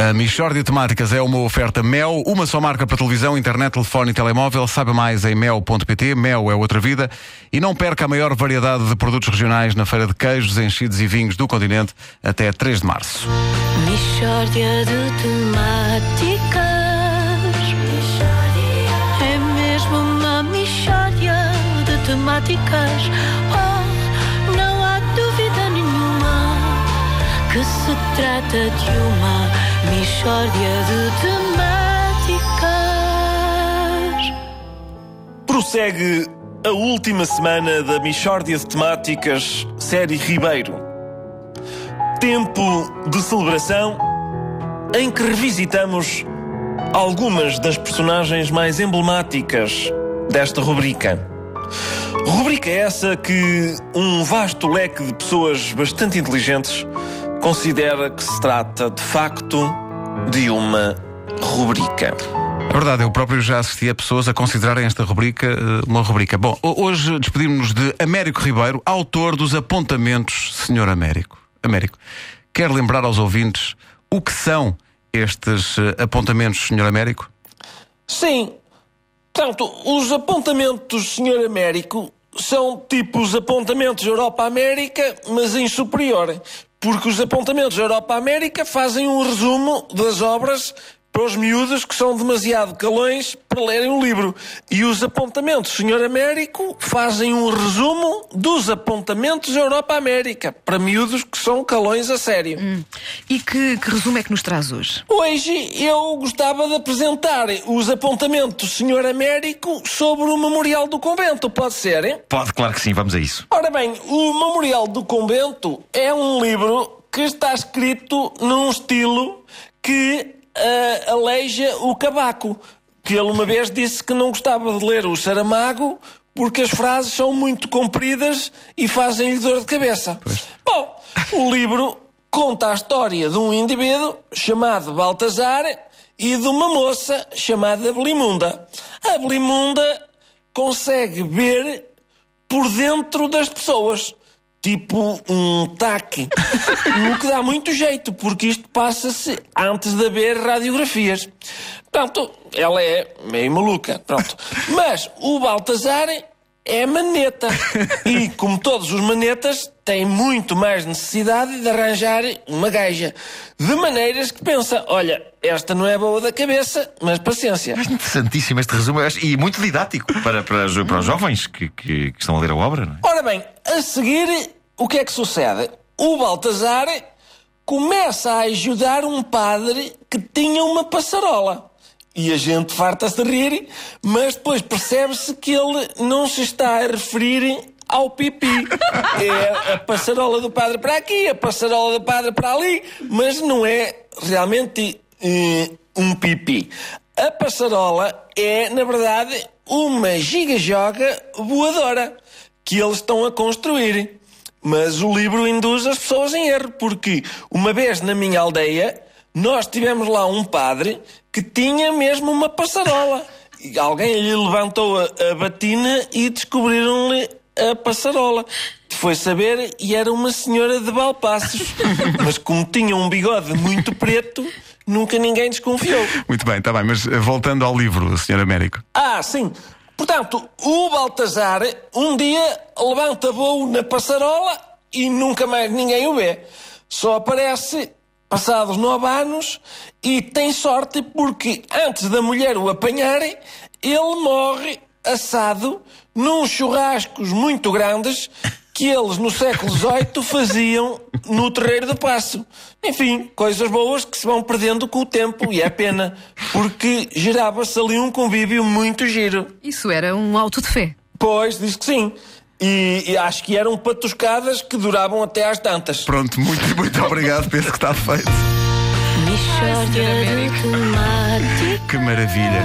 A Michórdia Temáticas é uma oferta Mel, uma só marca para televisão, internet, telefone e telemóvel. Saiba mais em mel.pt. Mel é outra vida. E não perca a maior variedade de produtos regionais na feira de queijos, enchidos e vinhos do continente até 3 de março. Mishória de temáticas. É mesmo uma mishória de temáticas. Que se trata de uma mishória de temáticas. Prossegue a última semana da Michórdia de Temáticas, série Ribeiro. Tempo de celebração em que revisitamos algumas das personagens mais emblemáticas desta rubrica. Rubrica essa que um vasto leque de pessoas bastante inteligentes considera que se trata, de facto, de uma rubrica. É verdade, eu próprio já assisti a pessoas a considerarem esta rubrica eh, uma rubrica. Bom, ho- hoje despedimos-nos de Américo Ribeiro, autor dos apontamentos Senhor Américo. Américo, quer lembrar aos ouvintes o que são estes eh, apontamentos Senhor Américo? Sim. Portanto, os apontamentos, Sr. Américo, são tipo os apontamentos Europa-América, mas em superior. Porque os apontamentos Europa-América fazem um resumo das obras para os miúdos que são demasiado calões para lerem o livro. E os apontamentos Sr. Américo fazem um resumo dos apontamentos Europa-América para miúdos que são calões a sério. E que, que resumo é que nos traz hoje? Hoje eu gostava de apresentar os apontamentos Sr. Américo sobre o Memorial do Convento, pode ser? Hein? Pode, claro que sim, vamos a isso. Ora bem, o Memorial do Convento é um livro que está escrito num estilo que ah, aleija o cabaco. Que ele uma vez disse que não gostava de ler o Saramago porque as frases são muito compridas e fazem-lhe dor de cabeça. Bom, o livro conta a história de um indivíduo chamado Baltazar e de uma moça chamada Belimunda. A Belimunda consegue ver por dentro das pessoas. Tipo um taque. no que dá muito jeito, porque isto passa-se antes de haver radiografias. Pronto, ela é meio maluca. Pronto. Mas o Baltazar é maneta. E, como todos os manetas, tem muito mais necessidade de arranjar uma gaja. De maneiras que pensa: olha, esta não é boa da cabeça, mas paciência. Interessantíssimo este resumo e muito didático para, para, os- para os jovens que, que- que estão a ler a obra. Não é? Ora bem, a seguir, o que é que sucede? O Baltazar começa a ajudar um padre que tinha uma passarola. E a gente farta-se de rir, mas depois percebe-se que ele não se está a referir ao pipi. É a passarola do padre para aqui, a passarola do padre para ali, mas não é realmente eh, um pipi. A passarola é, na verdade, uma giga-joga voadora que eles estão a construir. Mas o livro induz as pessoas em erro, porque uma vez na minha aldeia nós tivemos lá um padre que tinha mesmo uma passarola. E alguém lhe levantou a, a batina e descobriram-lhe a passarola. Foi saber e era uma senhora de Balpassos. Mas como tinha um bigode muito preto, nunca ninguém desconfiou. Muito bem, está bem, mas eh, voltando ao livro, Senhor Américo. Ah, sim. Portanto, o Baltazar um dia levanta voo na passarola e nunca mais ninguém o vê. Só aparece passados nove anos e tem sorte porque antes da mulher o apanhar, ele morre assado num churrascos muito grandes que eles no século XVIII faziam no Terreiro do Passo. Enfim, coisas boas que se vão perdendo com o tempo e é pena, porque gerava-se ali um convívio muito giro. Isso era um auto de fé. Pois, diz que sim. E, e acho que eram patuscadas que duravam até às tantas. Pronto, muito, muito obrigado, penso que está feito. Que maravilha.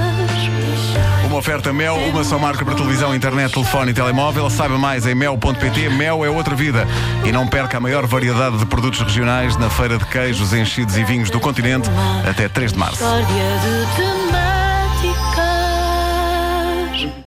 Uma oferta Mel, uma só marca para televisão, internet, telefone e telemóvel. Saiba mais em mel.pt. Mel é outra vida. E não perca a maior variedade de produtos regionais na feira de queijos, enchidos e vinhos do continente até 3 de março.